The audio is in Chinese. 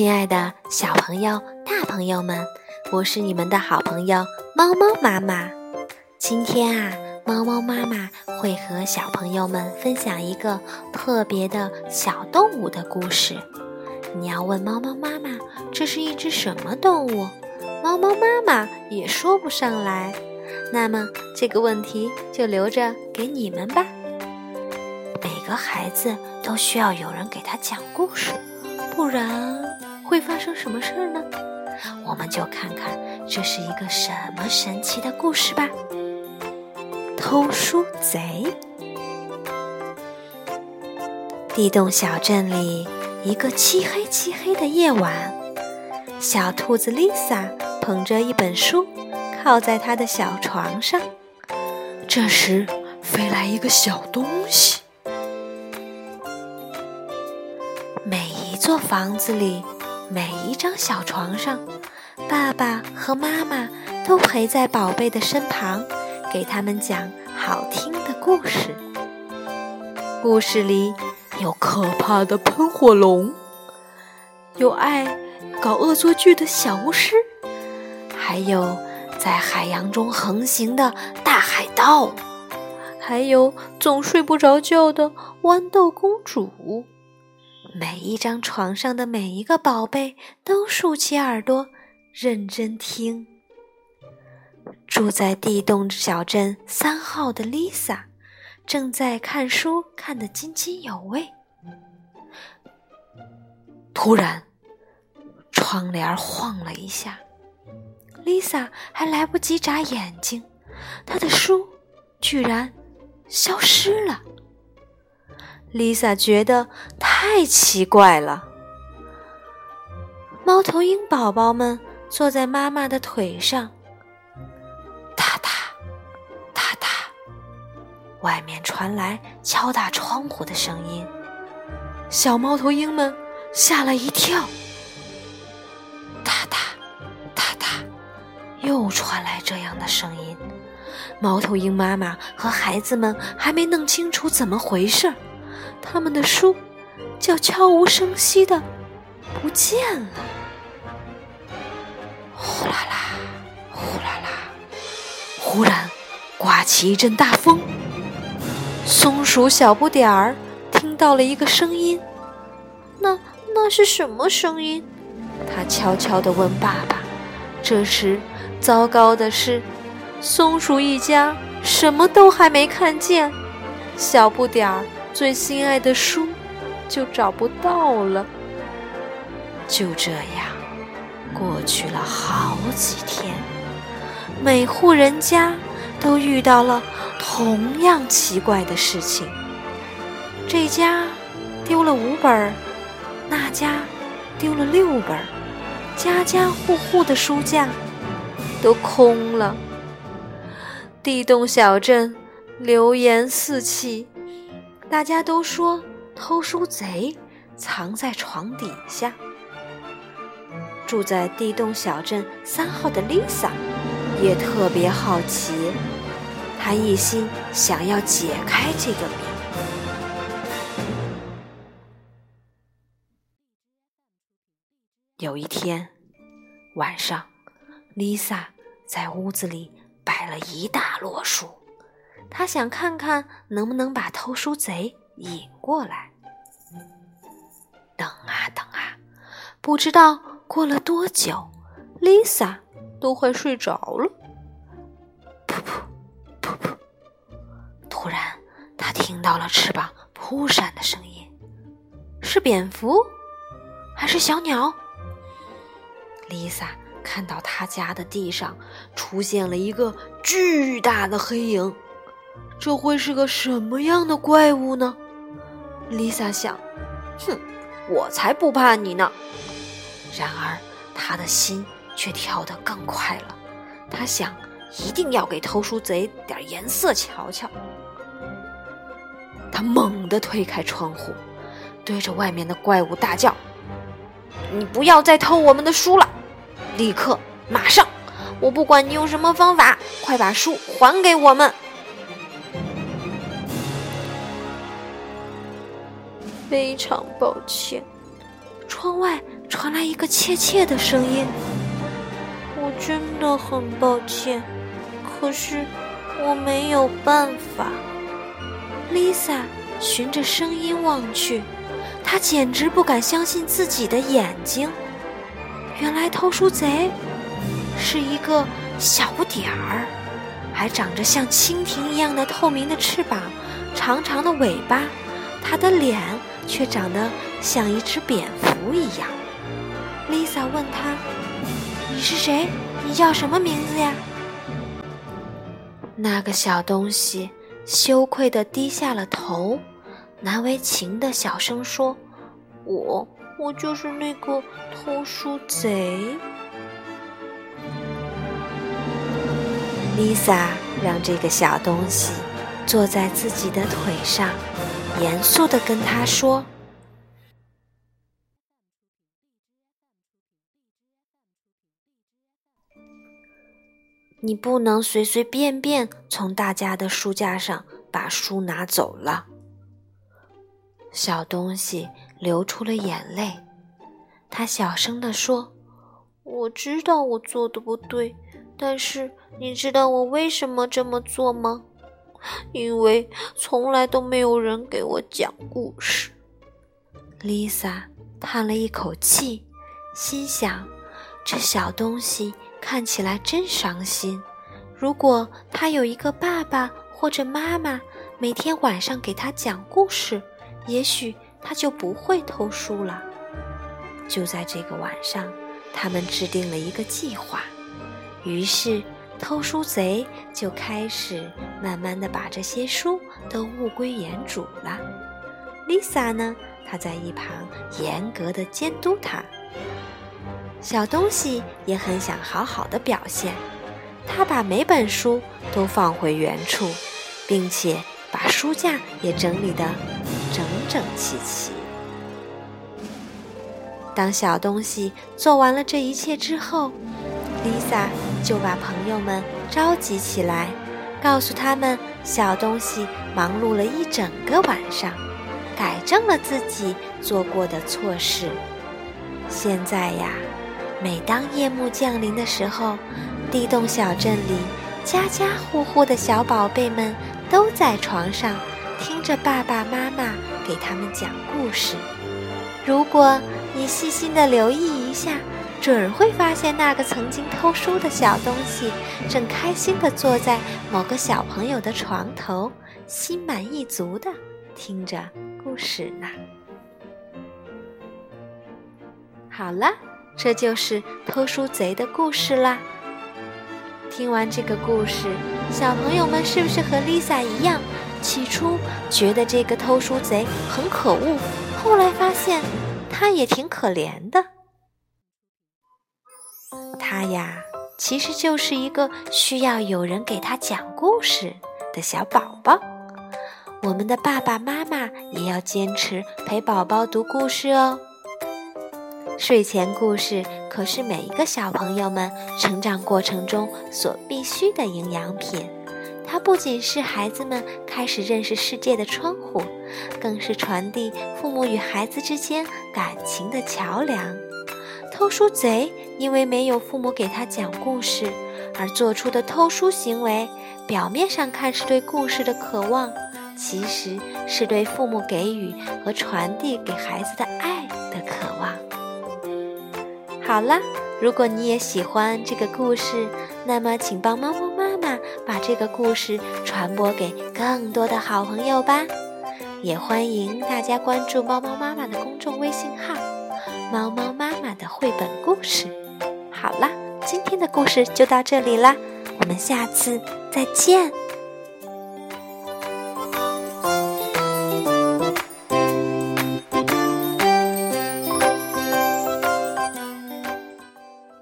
亲爱的小朋友、大朋友们，我是你们的好朋友猫猫妈妈。今天啊，猫猫妈妈会和小朋友们分享一个特别的小动物的故事。你要问猫猫妈妈，这是一只什么动物？猫猫妈妈也说不上来。那么这个问题就留着给你们吧。每个孩子都需要有人给他讲故事。不然会发生什么事儿呢？我们就看看这是一个什么神奇的故事吧。偷书贼。地洞小镇里，一个漆黑漆黑的夜晚，小兔子 Lisa 捧着一本书，靠在她的小床上。这时，飞来一个小东西。每一座房子里，每一张小床上，爸爸和妈妈都陪在宝贝的身旁，给他们讲好听的故事。故事里有可怕的喷火龙，有爱搞恶作剧的小巫师，还有在海洋中横行的大海盗，还有总睡不着觉的豌豆公主。每一张床上的每一个宝贝都竖起耳朵，认真听。住在地洞小镇三号的 Lisa 正在看书，看得津津有味。突然，窗帘晃了一下，Lisa 还来不及眨眼睛，她的书居然消失了。Lisa 觉得太奇怪了。猫头鹰宝宝们坐在妈妈的腿上，哒哒哒哒，外面传来敲打窗户的声音。小猫头鹰们吓了一跳，哒哒哒哒，又传来这样的声音。猫头鹰妈妈和孩子们还没弄清楚怎么回事儿。他们的书就悄无声息的不见了。呼啦啦，呼啦啦，忽然刮起一阵大风。松鼠小不点儿听到了一个声音，那那是什么声音？他悄悄地问爸爸。这时，糟糕的是，松鼠一家什么都还没看见。小不点儿。最心爱的书就找不到了。就这样，过去了好几天，每户人家都遇到了同样奇怪的事情。这家丢了五本，那家丢了六本，家家户户的书架都空了。地洞小镇流言四起。大家都说偷书贼藏在床底下。住在地洞小镇三号的 Lisa 也特别好奇，她一心想要解开这个谜。有一天晚上，Lisa 在屋子里摆了一大摞书。他想看看能不能把偷书贼引过来。等啊等啊，不知道过了多久，Lisa 都快睡着了。噗噗噗噗！突然，他听到了翅膀扑闪的声音，是蝙蝠还是小鸟？Lisa 看到他家的地上出现了一个巨大的黑影。这会是个什么样的怪物呢？Lisa 想，哼，我才不怕你呢。然而，他的心却跳得更快了。他想，一定要给偷书贼点颜色瞧瞧。他猛地推开窗户，对着外面的怪物大叫：“你不要再偷我们的书了！立刻，马上！我不管你用什么方法，快把书还给我们！”非常抱歉，窗外传来一个怯怯的声音：“我真的很抱歉，可是我没有办法。” Lisa 循着声音望去，她简直不敢相信自己的眼睛。原来偷书贼是一个小不点儿，还长着像蜻蜓一样的透明的翅膀、长长的尾巴，他的脸却长得像一只蝙蝠一样。Lisa 问他：“你是谁？你叫什么名字呀？”那个小东西。羞愧地低下了头，难为情地小声说：“我，我就是那个偷书贼。” Lisa 让这个小东西坐在自己的腿上，严肃地跟他说：“你不能随随便便从大家的书架上把书拿走了。”小东西流出了眼泪，他小声地说：“我知道我做的不对。”但是你知道我为什么这么做吗？因为从来都没有人给我讲故事。Lisa 叹了一口气，心想：这小东西看起来真伤心。如果他有一个爸爸或者妈妈，每天晚上给他讲故事，也许他就不会偷书了。就在这个晚上，他们制定了一个计划。于是，偷书贼就开始慢慢的把这些书都物归原主了。Lisa 呢，她在一旁严格的监督他。小东西也很想好好的表现，他把每本书都放回原处，并且把书架也整理得整整齐齐。当小东西做完了这一切之后，Lisa。就把朋友们召集起来，告诉他们小东西忙碌了一整个晚上，改正了自己做过的错事。现在呀，每当夜幕降临的时候，地洞小镇里家家户户的小宝贝们都在床上听着爸爸妈妈给他们讲故事。如果你细心的留意一下。准会发现那个曾经偷书的小东西，正开心地坐在某个小朋友的床头，心满意足地听着故事呢。好了，这就是偷书贼的故事啦。听完这个故事，小朋友们是不是和 Lisa 一样，起初觉得这个偷书贼很可恶，后来发现他也挺可怜的？他呀，其实就是一个需要有人给他讲故事的小宝宝。我们的爸爸妈妈也要坚持陪宝宝读故事哦。睡前故事可是每一个小朋友们成长过程中所必须的营养品。它不仅是孩子们开始认识世界的窗户，更是传递父母与孩子之间感情的桥梁。偷书贼因为没有父母给他讲故事而做出的偷书行为，表面上看是对故事的渴望，其实是对父母给予和传递给孩子的爱的渴望。好了，如果你也喜欢这个故事，那么请帮猫猫妈妈把这个故事传播给更多的好朋友吧。也欢迎大家关注猫猫妈妈的公众微信号。猫猫妈妈的绘本故事，好啦，今天的故事就到这里啦，我们下次再见。